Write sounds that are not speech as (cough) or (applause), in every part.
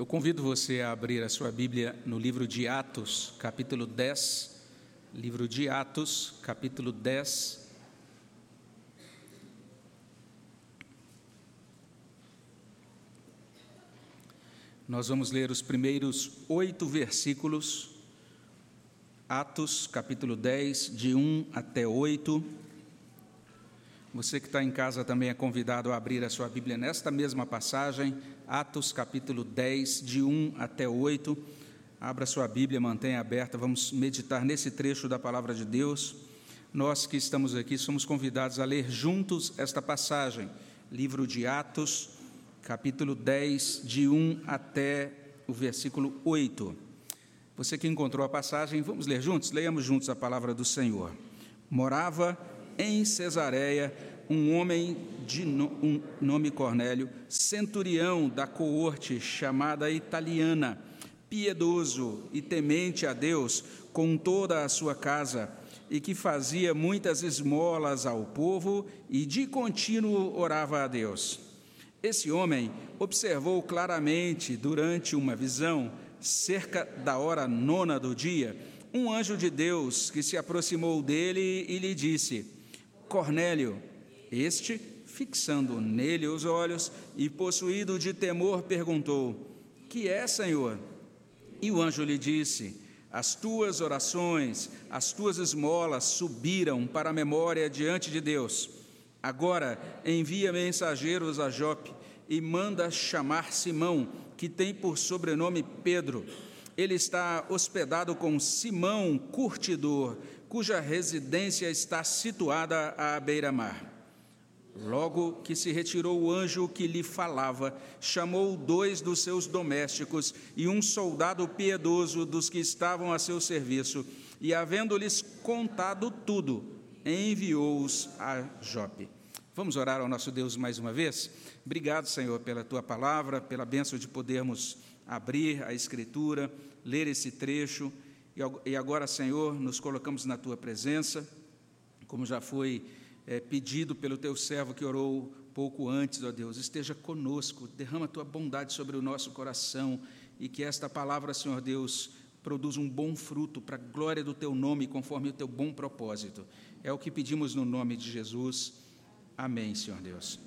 Eu convido você a abrir a sua Bíblia no livro de Atos, capítulo 10. Livro de Atos, capítulo 10. Nós vamos ler os primeiros oito versículos, Atos, capítulo 10, de 1 até 8. Você que está em casa também é convidado a abrir a sua Bíblia nesta mesma passagem, Atos capítulo 10, de 1 até 8. Abra sua Bíblia, mantenha aberta, vamos meditar nesse trecho da palavra de Deus. Nós que estamos aqui somos convidados a ler juntos esta passagem, livro de Atos, capítulo 10, de 1 até o versículo 8. Você que encontrou a passagem, vamos ler juntos? Leiamos juntos a palavra do Senhor. Morava em Cesareia um homem de um nome Cornélio, centurião da coorte chamada italiana, piedoso e temente a Deus com toda a sua casa, e que fazia muitas esmolas ao povo e de contínuo orava a Deus. Esse homem observou claramente durante uma visão, cerca da hora nona do dia, um anjo de Deus que se aproximou dele e lhe disse: Cornélio. Este, fixando nele os olhos e possuído de temor, perguntou: Que é, Senhor? E o anjo lhe disse: As tuas orações, as tuas esmolas subiram para a memória diante de Deus. Agora envia mensageiros a Jope e manda chamar Simão, que tem por sobrenome Pedro. Ele está hospedado com Simão, curtidor cuja residência está situada à beira-mar. Logo que se retirou o anjo que lhe falava, chamou dois dos seus domésticos e um soldado piedoso dos que estavam a seu serviço, e, havendo-lhes contado tudo, enviou-os a Jope. Vamos orar ao nosso Deus mais uma vez? Obrigado, Senhor, pela tua palavra, pela bênção de podermos abrir a Escritura, ler esse trecho e agora, Senhor, nos colocamos na tua presença, como já foi é, pedido pelo teu servo que orou pouco antes, ó Deus, esteja conosco, derrama tua bondade sobre o nosso coração e que esta palavra, Senhor Deus, produza um bom fruto para a glória do teu nome, conforme o teu bom propósito. É o que pedimos no nome de Jesus. Amém, Senhor Deus.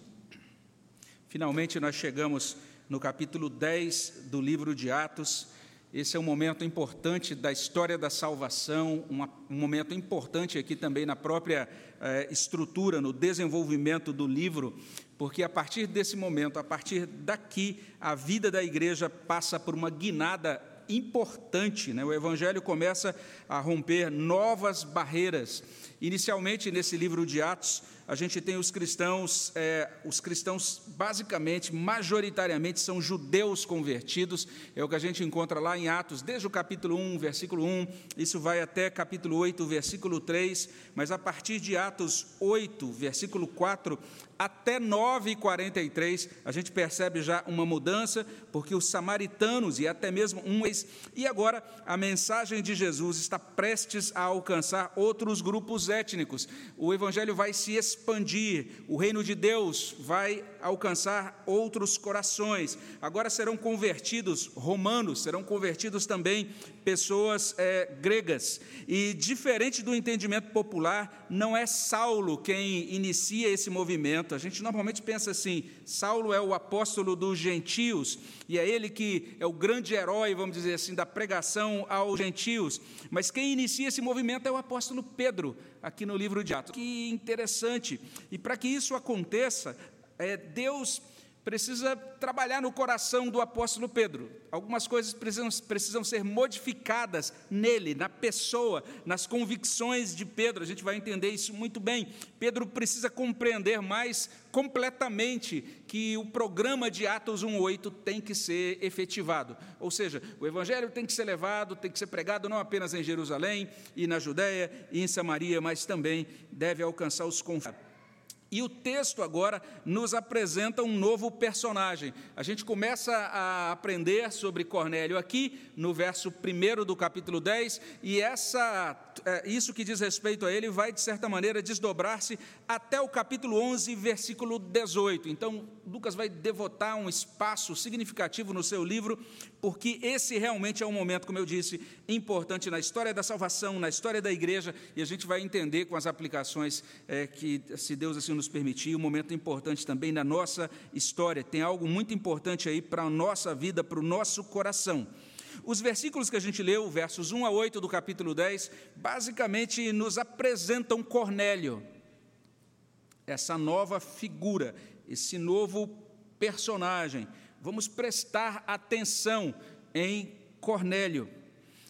Finalmente, nós chegamos no capítulo 10 do livro de Atos. Esse é um momento importante da história da salvação, um momento importante aqui também na própria eh, estrutura, no desenvolvimento do livro, porque a partir desse momento, a partir daqui, a vida da igreja passa por uma guinada importante. Né? O Evangelho começa a romper novas barreiras. Inicialmente, nesse livro de Atos, a gente tem os cristãos, é, os cristãos basicamente, majoritariamente, são judeus convertidos, é o que a gente encontra lá em Atos, desde o capítulo 1, versículo 1, isso vai até capítulo 8, versículo 3, mas a partir de Atos 8, versículo 4, até 9,43, a gente percebe já uma mudança, porque os samaritanos e até mesmo um ex. E agora a mensagem de Jesus está prestes a alcançar outros grupos étnicos. O evangelho vai se o reino de Deus vai alcançar outros corações. Agora serão convertidos romanos, serão convertidos também pessoas é, gregas. E diferente do entendimento popular, não é Saulo quem inicia esse movimento. A gente normalmente pensa assim: Saulo é o apóstolo dos gentios, e é ele que é o grande herói, vamos dizer assim, da pregação aos gentios. Mas quem inicia esse movimento é o apóstolo Pedro, aqui no livro de Atos. Que interessante. E para que isso aconteça, é, Deus precisa trabalhar no coração do apóstolo Pedro. Algumas coisas precisam, precisam ser modificadas nele, na pessoa, nas convicções de Pedro. A gente vai entender isso muito bem. Pedro precisa compreender mais completamente que o programa de Atos 1:8 tem que ser efetivado. Ou seja, o evangelho tem que ser levado, tem que ser pregado não apenas em Jerusalém e na Judéia e em Samaria, mas também deve alcançar os confins e o texto agora nos apresenta um novo personagem. A gente começa a aprender sobre Cornélio aqui, no verso 1 do capítulo 10, e essa é, isso que diz respeito a ele vai, de certa maneira, desdobrar-se até o capítulo 11, versículo 18. Então, Lucas vai devotar um espaço significativo no seu livro, porque esse realmente é um momento, como eu disse, importante na história da salvação, na história da igreja, e a gente vai entender com as aplicações é, que, se Deus assim nos permitir, um momento importante também na nossa história. Tem algo muito importante aí para a nossa vida, para o nosso coração. Os versículos que a gente leu, versos 1 a 8 do capítulo 10, basicamente nos apresentam Cornélio, essa nova figura, esse novo personagem. Vamos prestar atenção em Cornélio.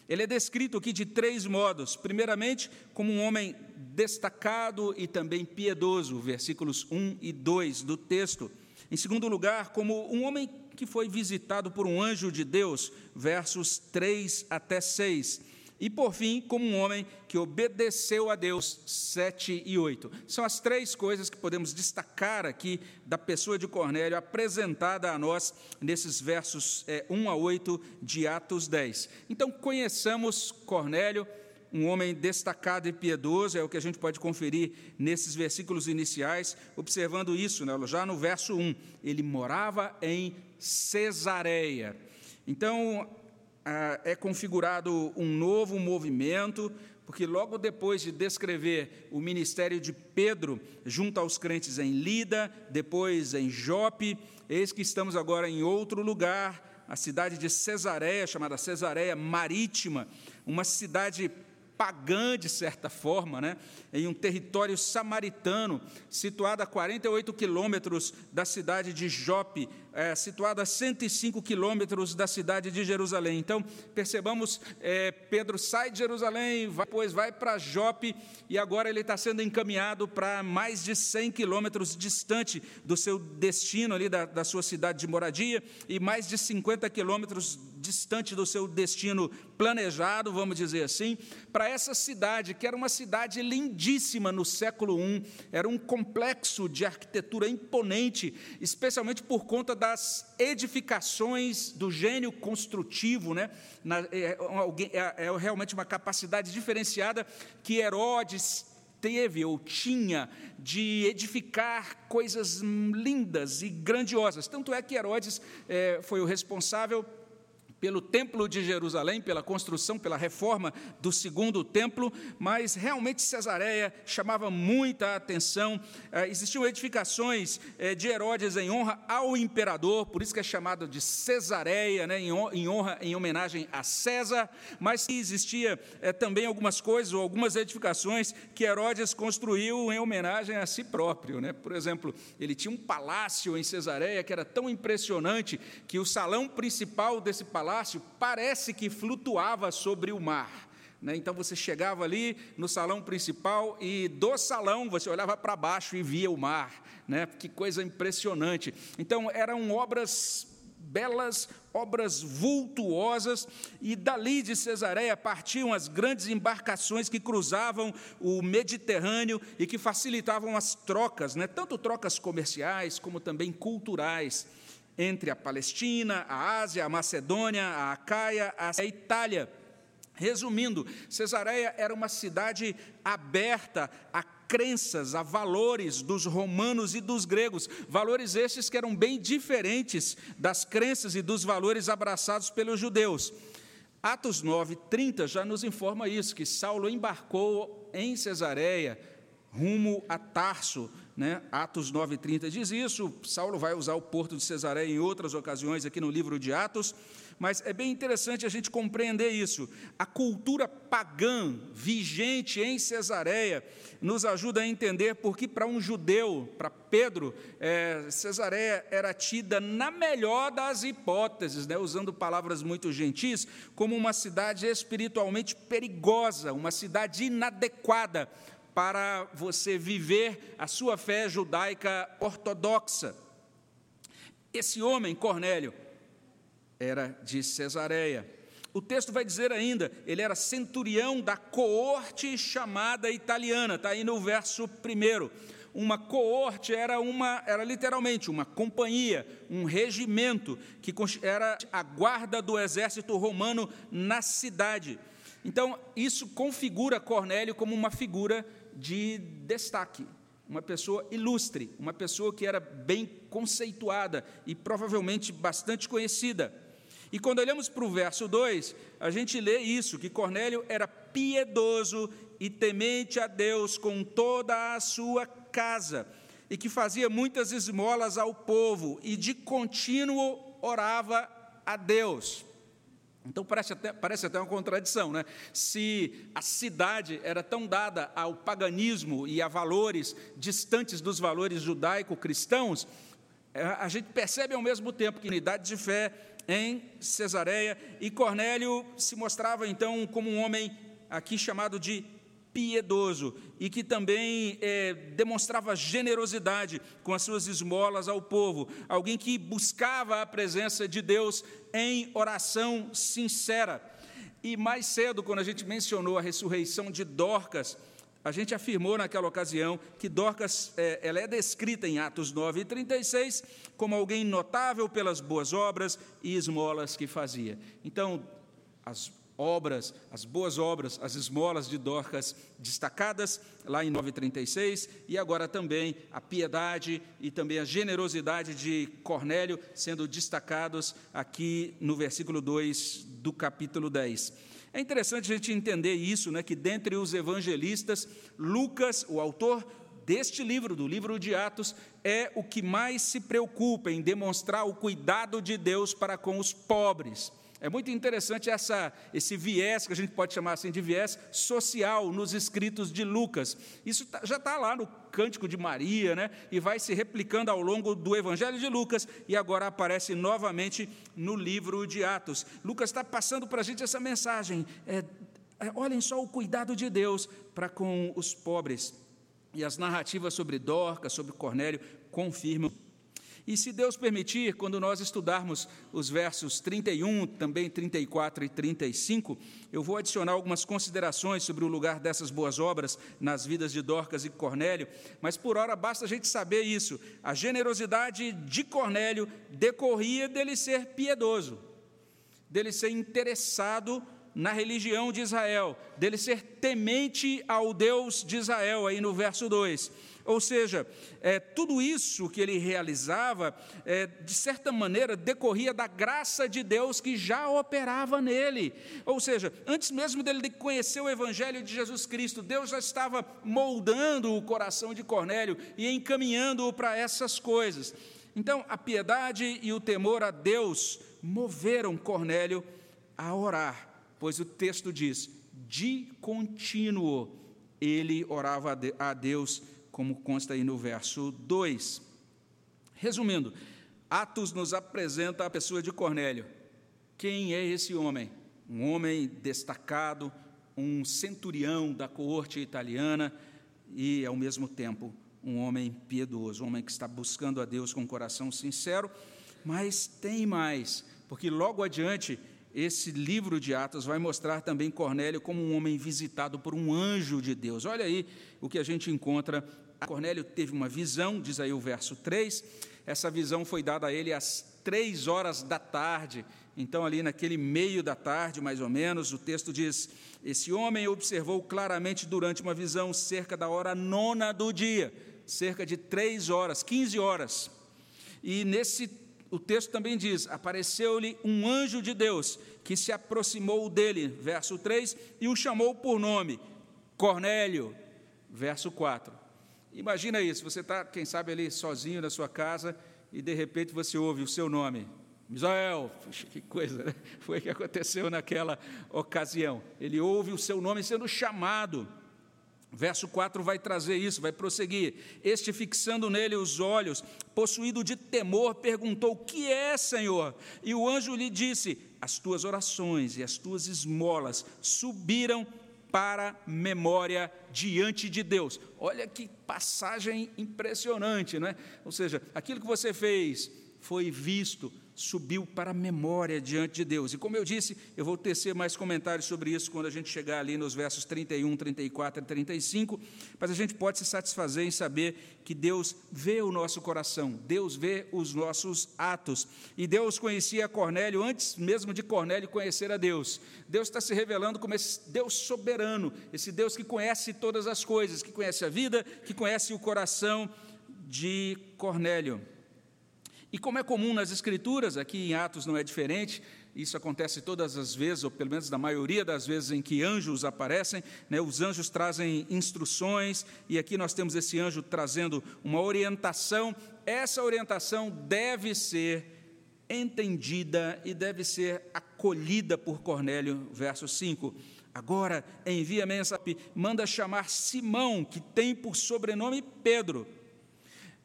Ele é descrito aqui de três modos. Primeiramente, como um homem destacado e também piedoso, versículos 1 e 2 do texto. Em segundo lugar, como um homem que foi visitado por um anjo de Deus, versos 3 até 6. E por fim, como um homem que obedeceu a Deus, 7 e 8. São as três coisas que podemos destacar aqui da pessoa de Cornélio, apresentada a nós nesses versos é, 1 a 8 de Atos 10. Então, conheçamos Cornélio um homem destacado e piedoso, é o que a gente pode conferir nesses versículos iniciais, observando isso, né? já no verso 1. Ele morava em Cesareia. Então, é configurado um novo movimento, porque logo depois de descrever o ministério de Pedro junto aos crentes em Lida, depois em Jope, eis que estamos agora em outro lugar, a cidade de Cesareia, chamada Cesareia Marítima, uma cidade pagã, de certa forma, né? em um território samaritano, situado a 48 quilômetros da cidade de Jope, é, situado a 105 quilômetros da cidade de Jerusalém. Então, percebamos, é, Pedro sai de Jerusalém, vai, depois vai para Jope, e agora ele está sendo encaminhado para mais de 100 quilômetros distante do seu destino, ali da, da sua cidade de moradia, e mais de 50 quilômetros distante do seu destino planejado, vamos dizer assim, para essa cidade, que era uma cidade lindíssima no século I, era um complexo de arquitetura imponente, especialmente por conta das edificações do gênio construtivo, né? Na, é, é, é realmente uma capacidade diferenciada que Herodes teve ou tinha de edificar coisas lindas e grandiosas. Tanto é que Herodes é, foi o responsável pelo Templo de Jerusalém, pela construção, pela reforma do segundo templo, mas realmente Cesareia chamava muita atenção. É, existiam edificações é, de Herodes em honra ao imperador, por isso que é chamado de Cesareia, né, em honra, em homenagem a César, mas existia é, também algumas coisas ou algumas edificações que Herodes construiu em homenagem a si próprio. Né? Por exemplo, ele tinha um palácio em Cesareia que era tão impressionante que o salão principal desse palácio palácio parece que flutuava sobre o mar. Né? Então você chegava ali no salão principal e do salão você olhava para baixo e via o mar. Né? Que coisa impressionante. Então eram obras belas, obras vultuosas, e dali de Cesareia partiam as grandes embarcações que cruzavam o Mediterrâneo e que facilitavam as trocas, né? tanto trocas comerciais como também culturais entre a Palestina, a Ásia, a Macedônia, a Acaia, a Itália. Resumindo, Cesareia era uma cidade aberta a crenças, a valores dos romanos e dos gregos, valores estes que eram bem diferentes das crenças e dos valores abraçados pelos judeus. Atos 9, 30 já nos informa isso, que Saulo embarcou em Cesareia, rumo a Tarso, né? Atos 9,30 diz isso. Saulo vai usar o porto de Cesareia em outras ocasiões aqui no livro de Atos, mas é bem interessante a gente compreender isso. A cultura pagã vigente em Cesareia nos ajuda a entender porque, para um judeu, para Pedro, é, Cesareia era tida, na melhor das hipóteses, né? usando palavras muito gentis, como uma cidade espiritualmente perigosa, uma cidade inadequada para você viver a sua fé judaica ortodoxa. Esse homem, Cornélio, era de Cesareia. O texto vai dizer ainda, ele era centurião da coorte chamada italiana, está aí no verso primeiro. Uma coorte era uma, era literalmente uma companhia, um regimento que era a guarda do exército romano na cidade. Então, isso configura Cornélio como uma figura de destaque, uma pessoa ilustre, uma pessoa que era bem conceituada e provavelmente bastante conhecida. E quando olhamos para o verso 2, a gente lê isso: que Cornélio era piedoso e temente a Deus com toda a sua casa, e que fazia muitas esmolas ao povo, e de contínuo orava a Deus. Então parece até, parece até uma contradição, né? Se a cidade era tão dada ao paganismo e a valores distantes dos valores judaico-cristãos, é, a gente percebe ao mesmo tempo que unidade de fé em Cesareia e Cornélio se mostrava então como um homem aqui chamado de piedoso e que também é, demonstrava generosidade com as suas esmolas ao povo, alguém que buscava a presença de Deus em oração sincera. E mais cedo, quando a gente mencionou a ressurreição de Dorcas, a gente afirmou naquela ocasião que Dorcas é, ela é descrita em Atos 9 e 36 como alguém notável pelas boas obras e esmolas que fazia. Então, as obras, as boas obras, as esmolas de Dorcas destacadas lá em 9:36 e agora também a piedade e também a generosidade de Cornélio sendo destacados aqui no versículo 2 do capítulo 10. É interessante a gente entender isso, né, que dentre os evangelistas, Lucas, o autor deste livro, do livro de Atos, é o que mais se preocupa em demonstrar o cuidado de Deus para com os pobres. É muito interessante essa, esse viés, que a gente pode chamar assim de viés social, nos escritos de Lucas. Isso tá, já está lá no Cântico de Maria, né? e vai se replicando ao longo do Evangelho de Lucas, e agora aparece novamente no livro de Atos. Lucas está passando para a gente essa mensagem. É, é, olhem só o cuidado de Deus para com os pobres. E as narrativas sobre Dorcas, sobre Cornélio, confirmam e se Deus permitir, quando nós estudarmos os versos 31, também 34 e 35, eu vou adicionar algumas considerações sobre o lugar dessas boas obras nas vidas de Dorcas e Cornélio, mas por hora basta a gente saber isso. A generosidade de Cornélio decorria dele ser piedoso, dele ser interessado na religião de Israel, dele ser temente ao Deus de Israel, aí no verso 2 ou seja, é, tudo isso que ele realizava, é, de certa maneira, decorria da graça de Deus que já operava nele. Ou seja, antes mesmo dele conhecer o Evangelho de Jesus Cristo, Deus já estava moldando o coração de Cornélio e encaminhando-o para essas coisas. Então, a piedade e o temor a Deus moveram Cornélio a orar, pois o texto diz: de contínuo ele orava a Deus como consta aí no verso 2. Resumindo, Atos nos apresenta a pessoa de Cornélio. Quem é esse homem? Um homem destacado, um centurião da coorte italiana e, ao mesmo tempo, um homem piedoso, um homem que está buscando a Deus com um coração sincero, mas tem mais, porque logo adiante esse livro de Atos vai mostrar também Cornélio como um homem visitado por um anjo de Deus. Olha aí o que a gente encontra Cornélio teve uma visão, diz aí o verso 3. Essa visão foi dada a ele às três horas da tarde. Então, ali naquele meio da tarde, mais ou menos, o texto diz: Esse homem observou claramente durante uma visão cerca da hora nona do dia, cerca de três horas, 15 horas. E nesse o texto também diz: apareceu-lhe um anjo de Deus que se aproximou dele, verso 3, e o chamou por nome, Cornélio, verso 4. Imagina isso, você está, quem sabe, ali sozinho na sua casa e de repente você ouve o seu nome. Misael, Puxa, que coisa, né? (laughs) foi o que aconteceu naquela ocasião. Ele ouve o seu nome sendo chamado. Verso 4 vai trazer isso, vai prosseguir. Este, fixando nele os olhos, possuído de temor, perguntou: O que é, Senhor? E o anjo lhe disse: As tuas orações e as tuas esmolas subiram para memória diante de Deus. Olha que passagem impressionante, não é? Ou seja, aquilo que você fez foi visto, subiu para a memória diante de Deus. E como eu disse, eu vou tecer mais comentários sobre isso quando a gente chegar ali nos versos 31, 34 e 35, mas a gente pode se satisfazer em saber que Deus vê o nosso coração, Deus vê os nossos atos. E Deus conhecia Cornélio antes mesmo de Cornélio conhecer a Deus. Deus está se revelando como esse Deus soberano, esse Deus que conhece todas as coisas, que conhece a vida, que conhece o coração de Cornélio. E como é comum nas Escrituras, aqui em Atos não é diferente, isso acontece todas as vezes, ou pelo menos na maioria das vezes em que anjos aparecem, né, os anjos trazem instruções, e aqui nós temos esse anjo trazendo uma orientação. Essa orientação deve ser entendida e deve ser acolhida por Cornélio, verso 5. Agora envia mensagem, manda chamar Simão, que tem por sobrenome Pedro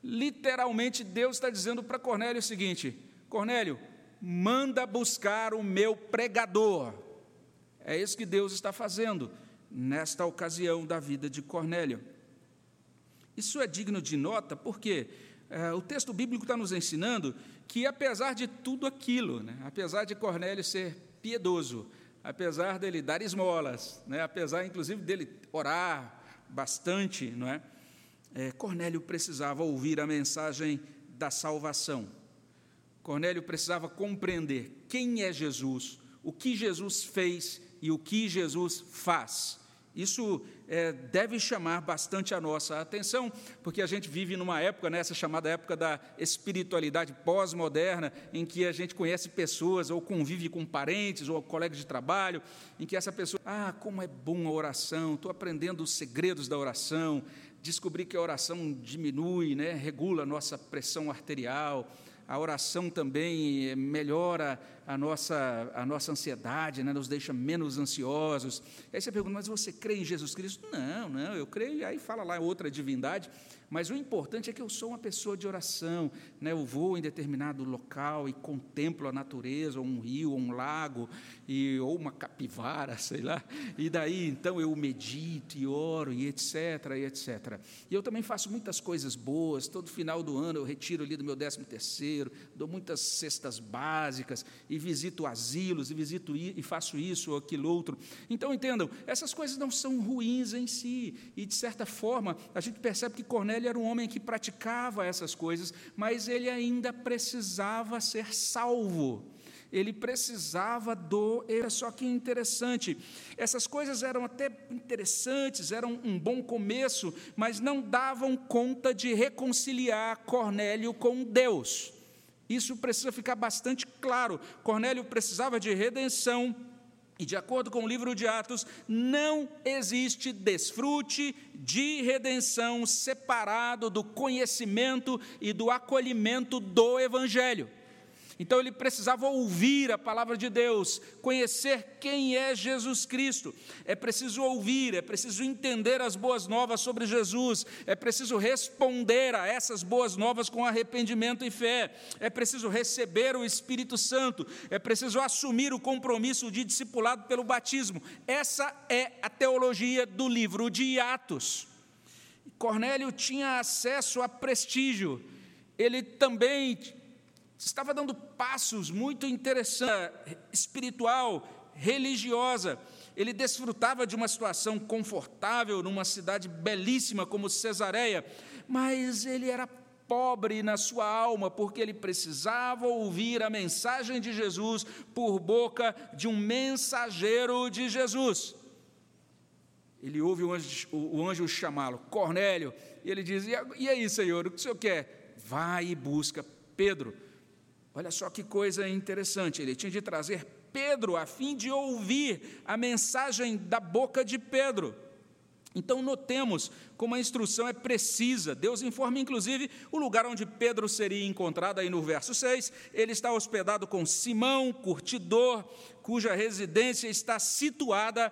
Literalmente, Deus está dizendo para Cornélio o seguinte: Cornélio, manda buscar o meu pregador. É isso que Deus está fazendo nesta ocasião da vida de Cornélio. Isso é digno de nota porque é, o texto bíblico está nos ensinando que, apesar de tudo aquilo, né, apesar de Cornélio ser piedoso, apesar dele dar esmolas, né, apesar inclusive dele orar bastante, não é? É, Cornélio precisava ouvir a mensagem da salvação. Cornélio precisava compreender quem é Jesus, o que Jesus fez e o que Jesus faz. Isso é, deve chamar bastante a nossa atenção, porque a gente vive numa época, nessa né, chamada época da espiritualidade pós-moderna, em que a gente conhece pessoas, ou convive com parentes, ou colegas de trabalho, em que essa pessoa, ah, como é bom a oração, estou aprendendo os segredos da oração, descobri que a oração diminui, né, regula a nossa pressão arterial, a oração também melhora a nossa, a nossa ansiedade, né, nos deixa menos ansiosos. Aí você pergunta, mas você crê em Jesus Cristo? Não, não, eu creio, aí fala lá outra divindade, mas o importante é que eu sou uma pessoa de oração, né? eu vou em determinado local e contemplo a natureza, ou um rio, ou um lago, e, ou uma capivara, (laughs) sei lá, e daí então eu medito e oro, e etc, e etc. E eu também faço muitas coisas boas, todo final do ano eu retiro ali do meu décimo terceiro, dou muitas cestas básicas, e visito asilos, e visito e faço isso ou aquilo outro. Então entendam, essas coisas não são ruins em si, e de certa forma a gente percebe que Cornélio era um homem que praticava essas coisas, mas ele ainda precisava ser salvo. Ele precisava do. Só que interessante, essas coisas eram até interessantes, eram um bom começo, mas não davam conta de reconciliar Cornélio com Deus. Isso precisa ficar bastante claro. Cornélio precisava de redenção, e de acordo com o livro de Atos, não existe desfrute de redenção separado do conhecimento e do acolhimento do Evangelho. Então ele precisava ouvir a palavra de Deus, conhecer quem é Jesus Cristo. É preciso ouvir, é preciso entender as boas novas sobre Jesus, é preciso responder a essas boas novas com arrependimento e fé, é preciso receber o Espírito Santo, é preciso assumir o compromisso de discipulado pelo batismo. Essa é a teologia do livro de Atos. Cornélio tinha acesso a prestígio, ele também estava dando passos muito interessantes, espiritual, religiosa. Ele desfrutava de uma situação confortável numa cidade belíssima como Cesareia, mas ele era pobre na sua alma, porque ele precisava ouvir a mensagem de Jesus por boca de um mensageiro de Jesus. Ele ouve o anjo, o anjo chamá-lo, Cornélio, e ele diz: E aí, Senhor, o que o senhor quer? Vai e busca Pedro Olha só que coisa interessante, ele tinha de trazer Pedro a fim de ouvir a mensagem da boca de Pedro. Então, notemos como a instrução é precisa. Deus informa, inclusive, o lugar onde Pedro seria encontrado, aí no verso 6. Ele está hospedado com Simão, curtidor, cuja residência está situada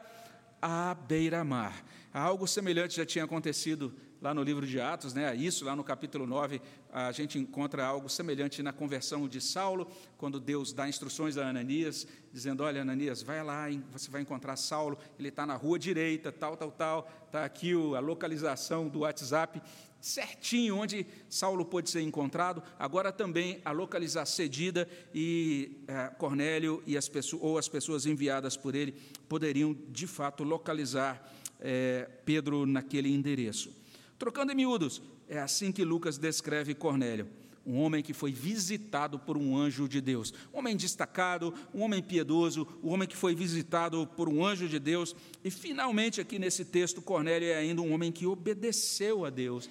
à beira-mar. Algo semelhante já tinha acontecido lá no livro de Atos, né, isso, lá no capítulo 9, a gente encontra algo semelhante na conversão de Saulo, quando Deus dá instruções a Ananias, dizendo: Olha, Ananias, vai lá, você vai encontrar Saulo, ele está na rua direita, tal, tal, tal, está aqui a localização do WhatsApp. certinho onde Saulo pôde ser encontrado, agora também a localizar cedida e é, Cornélio e as pessoas, ou as pessoas enviadas por ele poderiam de fato localizar é, Pedro naquele endereço. Trocando em miúdos, é assim que Lucas descreve Cornélio um homem que foi visitado por um anjo de Deus. Um homem destacado, um homem piedoso, um homem que foi visitado por um anjo de Deus. E finalmente, aqui nesse texto, Cornélio é ainda um homem que obedeceu a Deus.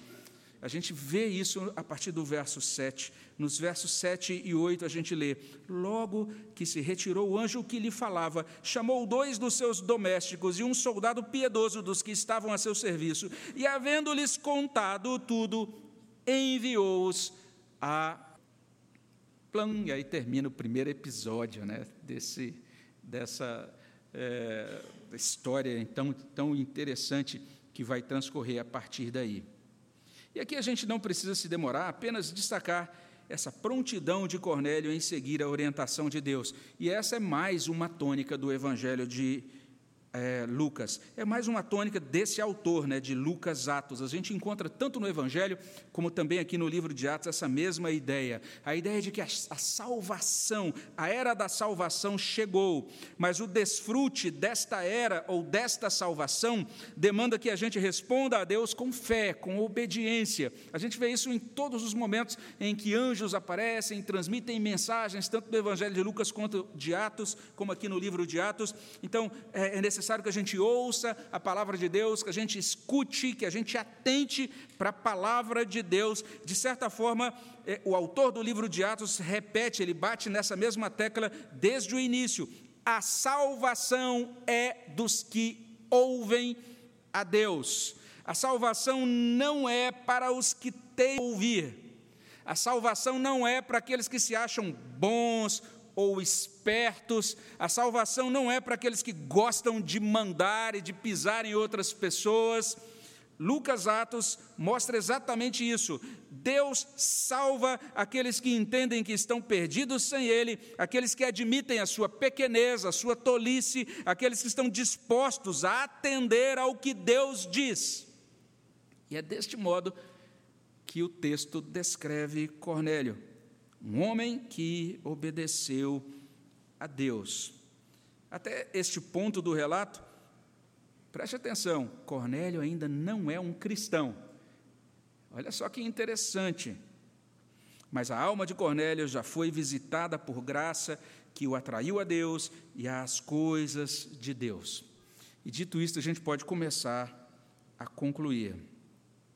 A gente vê isso a partir do verso 7. Nos versos 7 e 8 a gente lê: Logo que se retirou o anjo que lhe falava, chamou dois dos seus domésticos e um soldado piedoso dos que estavam a seu serviço, e havendo-lhes contado tudo, enviou-os a plan, e aí termina o primeiro episódio né, desse, dessa é, história tão, tão interessante que vai transcorrer a partir daí. E aqui a gente não precisa se demorar, apenas destacar essa prontidão de Cornélio em seguir a orientação de Deus. E essa é mais uma tônica do Evangelho de é, Lucas. É mais uma tônica desse autor, né, de Lucas Atos. A gente encontra tanto no Evangelho, como também aqui no livro de Atos, essa mesma ideia. A ideia de que a, a salvação, a era da salvação chegou, mas o desfrute desta era ou desta salvação demanda que a gente responda a Deus com fé, com obediência. A gente vê isso em todos os momentos em que anjos aparecem, transmitem mensagens, tanto do Evangelho de Lucas quanto de Atos, como aqui no livro de Atos. Então, é, é necessário necessário que a gente ouça a palavra de Deus, que a gente escute, que a gente atente para a palavra de Deus. De certa forma, é, o autor do livro de Atos repete, ele bate nessa mesma tecla desde o início. A salvação é dos que ouvem a Deus. A salvação não é para os que têm ouvir. A salvação não é para aqueles que se acham bons ou espertos. A salvação não é para aqueles que gostam de mandar e de pisar em outras pessoas. Lucas Atos mostra exatamente isso. Deus salva aqueles que entendem que estão perdidos sem Ele, aqueles que admitem a sua pequenez, a sua tolice, aqueles que estão dispostos a atender ao que Deus diz. E é deste modo que o texto descreve Cornélio um homem que obedeceu a Deus. Até este ponto do relato, preste atenção: Cornélio ainda não é um cristão. Olha só que interessante. Mas a alma de Cornélio já foi visitada por graça que o atraiu a Deus e às coisas de Deus. E dito isto, a gente pode começar a concluir.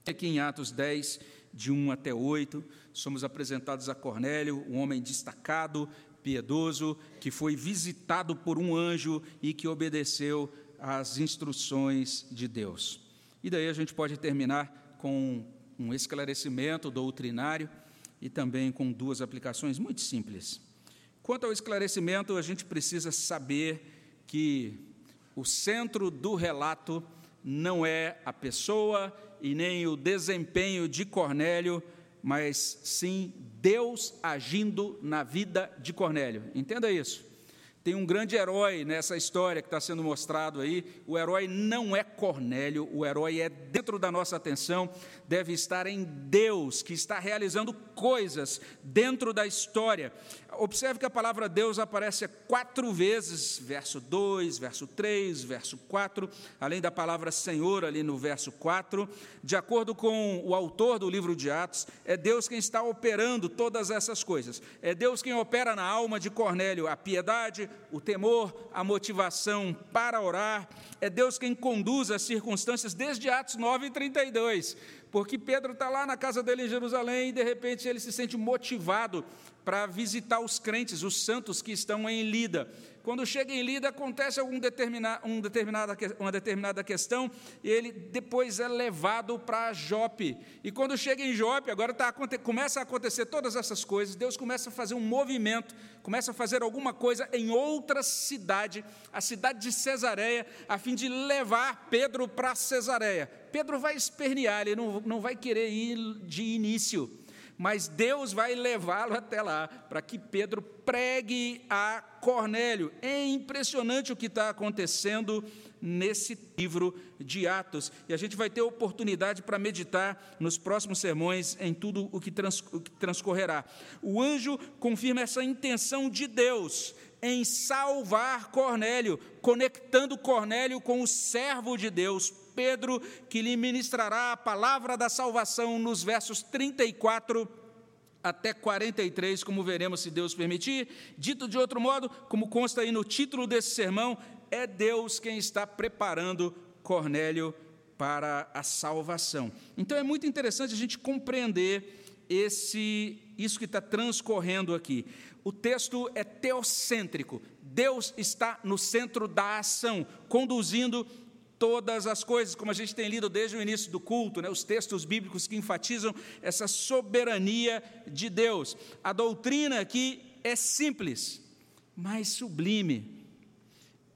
Aqui em Atos 10, de 1 até 8, somos apresentados a Cornélio, um homem destacado, piedoso, que foi visitado por um anjo e que obedeceu às instruções de Deus. E daí a gente pode terminar com um esclarecimento doutrinário e também com duas aplicações muito simples. Quanto ao esclarecimento, a gente precisa saber que o centro do relato não é a pessoa e nem o desempenho de Cornélio, mas sim Deus agindo na vida de Cornélio. Entenda isso. Tem um grande herói nessa história que está sendo mostrado aí. O herói não é Cornélio, o herói é dentro da nossa atenção, deve estar em Deus, que está realizando coisas dentro da história. Observe que a palavra Deus aparece quatro vezes, verso 2, verso 3, verso 4, além da palavra Senhor ali no verso 4. De acordo com o autor do livro de Atos, é Deus quem está operando todas essas coisas. É Deus quem opera na alma de Cornélio a piedade, o temor, a motivação para orar. É Deus quem conduz as circunstâncias desde Atos 9 e 32 porque Pedro está lá na casa dele em Jerusalém e de repente ele se sente motivado para visitar os crentes, os santos que estão em Lida. Quando chega em Lida, acontece algum um determinada, uma determinada questão, e ele depois é levado para Jope. E quando chega em Jope, agora tá, começa a acontecer todas essas coisas, Deus começa a fazer um movimento, começa a fazer alguma coisa em outra cidade, a cidade de Cesareia, a fim de levar Pedro para Cesareia. Pedro vai espernear, ele não, não vai querer ir de início mas Deus vai levá-lo até lá para que Pedro pregue a Cornélio. É impressionante o que está acontecendo nesse livro de Atos. E a gente vai ter oportunidade para meditar nos próximos sermões em tudo o que, trans, o que transcorrerá. O anjo confirma essa intenção de Deus em salvar Cornélio, conectando Cornélio com o servo de Deus, Pedro, que lhe ministrará a palavra da salvação nos versos 34 até 43, como veremos se Deus permitir. Dito de outro modo, como consta aí no título desse sermão, é Deus quem está preparando Cornélio para a salvação. Então é muito interessante a gente compreender esse isso que está transcorrendo aqui. O texto é teocêntrico. Deus está no centro da ação, conduzindo todas as coisas, como a gente tem lido desde o início do culto, né, os textos bíblicos que enfatizam essa soberania de Deus. A doutrina aqui é simples, mas sublime.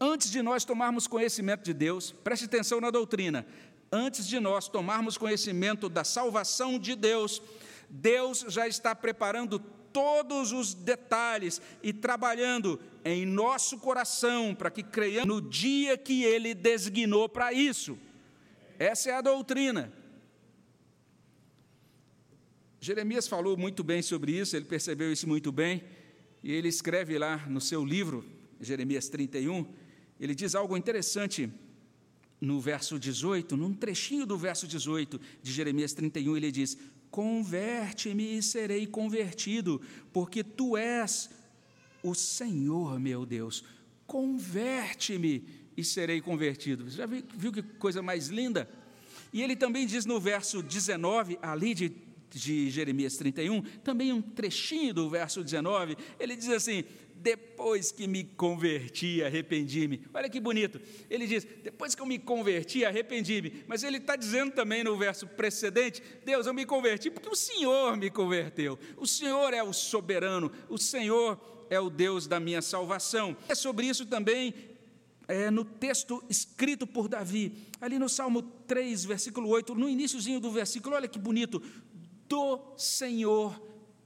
Antes de nós tomarmos conhecimento de Deus, preste atenção na doutrina. Antes de nós tomarmos conhecimento da salvação de Deus, Deus já está preparando todos os detalhes e trabalhando em nosso coração para que creiamos no dia que Ele designou para isso. Essa é a doutrina. Jeremias falou muito bem sobre isso, ele percebeu isso muito bem, e ele escreve lá no seu livro, Jeremias 31, ele diz algo interessante no verso 18, num trechinho do verso 18 de Jeremias 31, ele diz: Converte-me e serei convertido, porque tu és o Senhor, meu Deus. Converte-me e serei convertido. Você já viu, viu, que coisa mais linda? E ele também diz no verso 19, ali de, de Jeremias 31, também um trechinho do verso 19, ele diz assim: depois que me converti, arrependi-me. Olha que bonito. Ele diz: depois que eu me converti, arrependi-me. Mas ele está dizendo também no verso precedente: Deus, eu me converti porque o Senhor me converteu. O Senhor é o soberano, o Senhor é o Deus da minha salvação. É sobre isso também é, no texto escrito por Davi, ali no Salmo 3, versículo 8, no iníciozinho do versículo, olha que bonito: do Senhor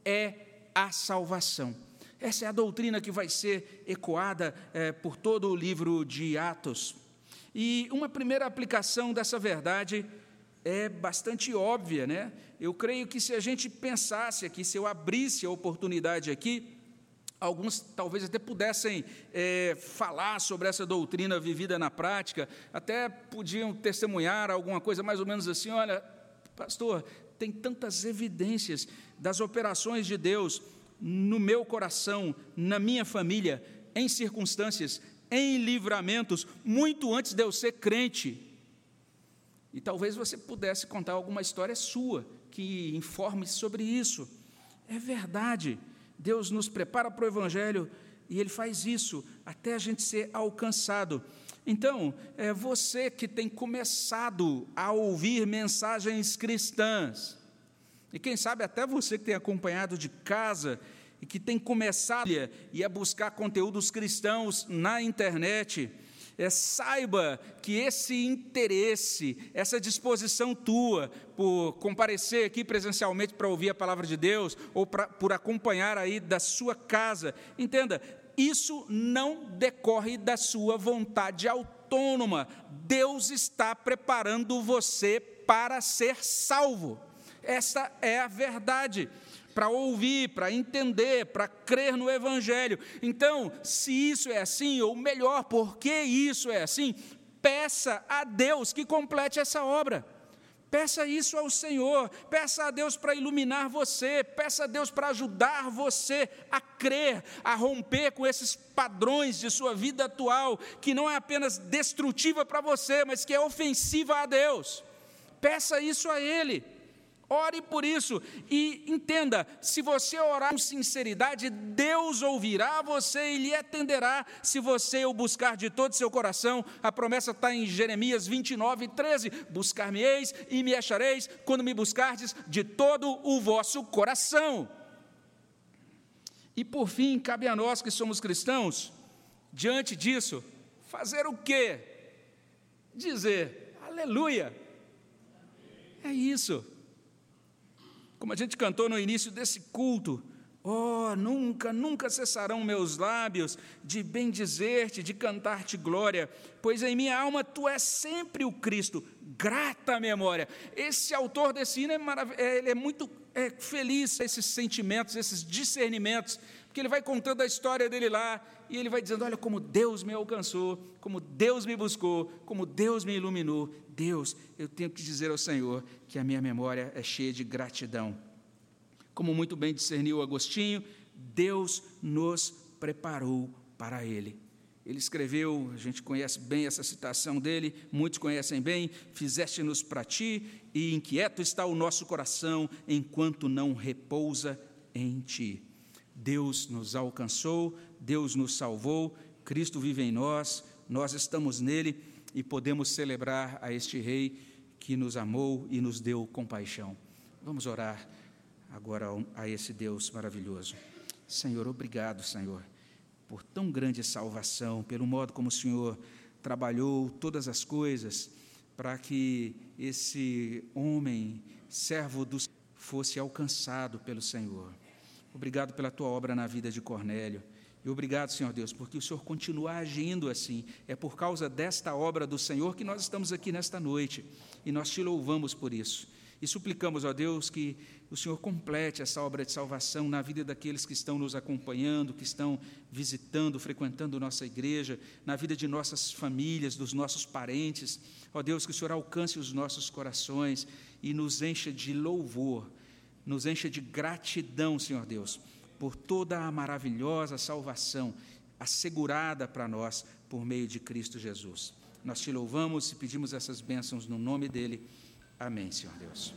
é a salvação. Essa é a doutrina que vai ser ecoada é, por todo o livro de Atos. E uma primeira aplicação dessa verdade é bastante óbvia, né? Eu creio que se a gente pensasse aqui, se eu abrisse a oportunidade aqui, alguns talvez até pudessem é, falar sobre essa doutrina vivida na prática, até podiam testemunhar alguma coisa mais ou menos assim: olha, pastor, tem tantas evidências das operações de Deus no meu coração, na minha família, em circunstâncias, em livramentos, muito antes de eu ser crente. E talvez você pudesse contar alguma história sua que informe sobre isso. É verdade, Deus nos prepara para o Evangelho e Ele faz isso até a gente ser alcançado. Então, é você que tem começado a ouvir mensagens cristãs, e quem sabe até você que tem acompanhado de casa e que tem começado e a buscar conteúdos cristãos na internet, é, saiba que esse interesse, essa disposição tua por comparecer aqui presencialmente para ouvir a palavra de Deus, ou pra, por acompanhar aí da sua casa, entenda, isso não decorre da sua vontade autônoma. Deus está preparando você para ser salvo. Essa é a verdade. Para ouvir, para entender, para crer no Evangelho. Então, se isso é assim, ou melhor, porque isso é assim, peça a Deus que complete essa obra. Peça isso ao Senhor, peça a Deus para iluminar você, peça a Deus para ajudar você a crer, a romper com esses padrões de sua vida atual, que não é apenas destrutiva para você, mas que é ofensiva a Deus. Peça isso a Ele. Ore por isso e entenda: se você orar com sinceridade, Deus ouvirá você e lhe atenderá, se você o buscar de todo o seu coração. A promessa está em Jeremias 29, 13: Buscar-me-eis e me achareis, quando me buscardes de todo o vosso coração. E por fim, cabe a nós que somos cristãos, diante disso, fazer o quê? Dizer, aleluia. É isso. Como a gente cantou no início desse culto, Oh, nunca, nunca cessarão meus lábios de bendizer-te, de cantar-te glória, pois em minha alma tu és sempre o Cristo, grata memória. Esse autor desse hino é, é, ele é muito é, feliz esses sentimentos, esses discernimentos, porque ele vai contando a história dele lá e ele vai dizendo: Olha como Deus me alcançou, como Deus me buscou, como Deus me iluminou. Deus, eu tenho que dizer ao Senhor que a minha memória é cheia de gratidão. Como muito bem discerniu Agostinho, Deus nos preparou para Ele. Ele escreveu, a gente conhece bem essa citação dele, muitos conhecem bem: Fizeste-nos para ti, e inquieto está o nosso coração, enquanto não repousa em ti. Deus nos alcançou, Deus nos salvou, Cristo vive em nós, nós estamos nele e podemos celebrar a este Rei que nos amou e nos deu compaixão. Vamos orar agora a esse Deus maravilhoso. Senhor, obrigado, Senhor, por tão grande salvação, pelo modo como o Senhor trabalhou todas as coisas para que esse homem, servo do fosse alcançado pelo Senhor. Obrigado pela tua obra na vida de Cornélio. E obrigado, Senhor Deus, porque o Senhor continua agindo assim. É por causa desta obra do Senhor que nós estamos aqui nesta noite. E nós te louvamos por isso. E suplicamos, ó Deus, que o Senhor complete essa obra de salvação na vida daqueles que estão nos acompanhando, que estão visitando, frequentando nossa igreja, na vida de nossas famílias, dos nossos parentes. Ó Deus, que o Senhor alcance os nossos corações e nos encha de louvor, nos encha de gratidão, Senhor Deus, por toda a maravilhosa salvação assegurada para nós por meio de Cristo Jesus. Nós te louvamos e pedimos essas bênçãos no nome dele. Amém, Senhor Deus.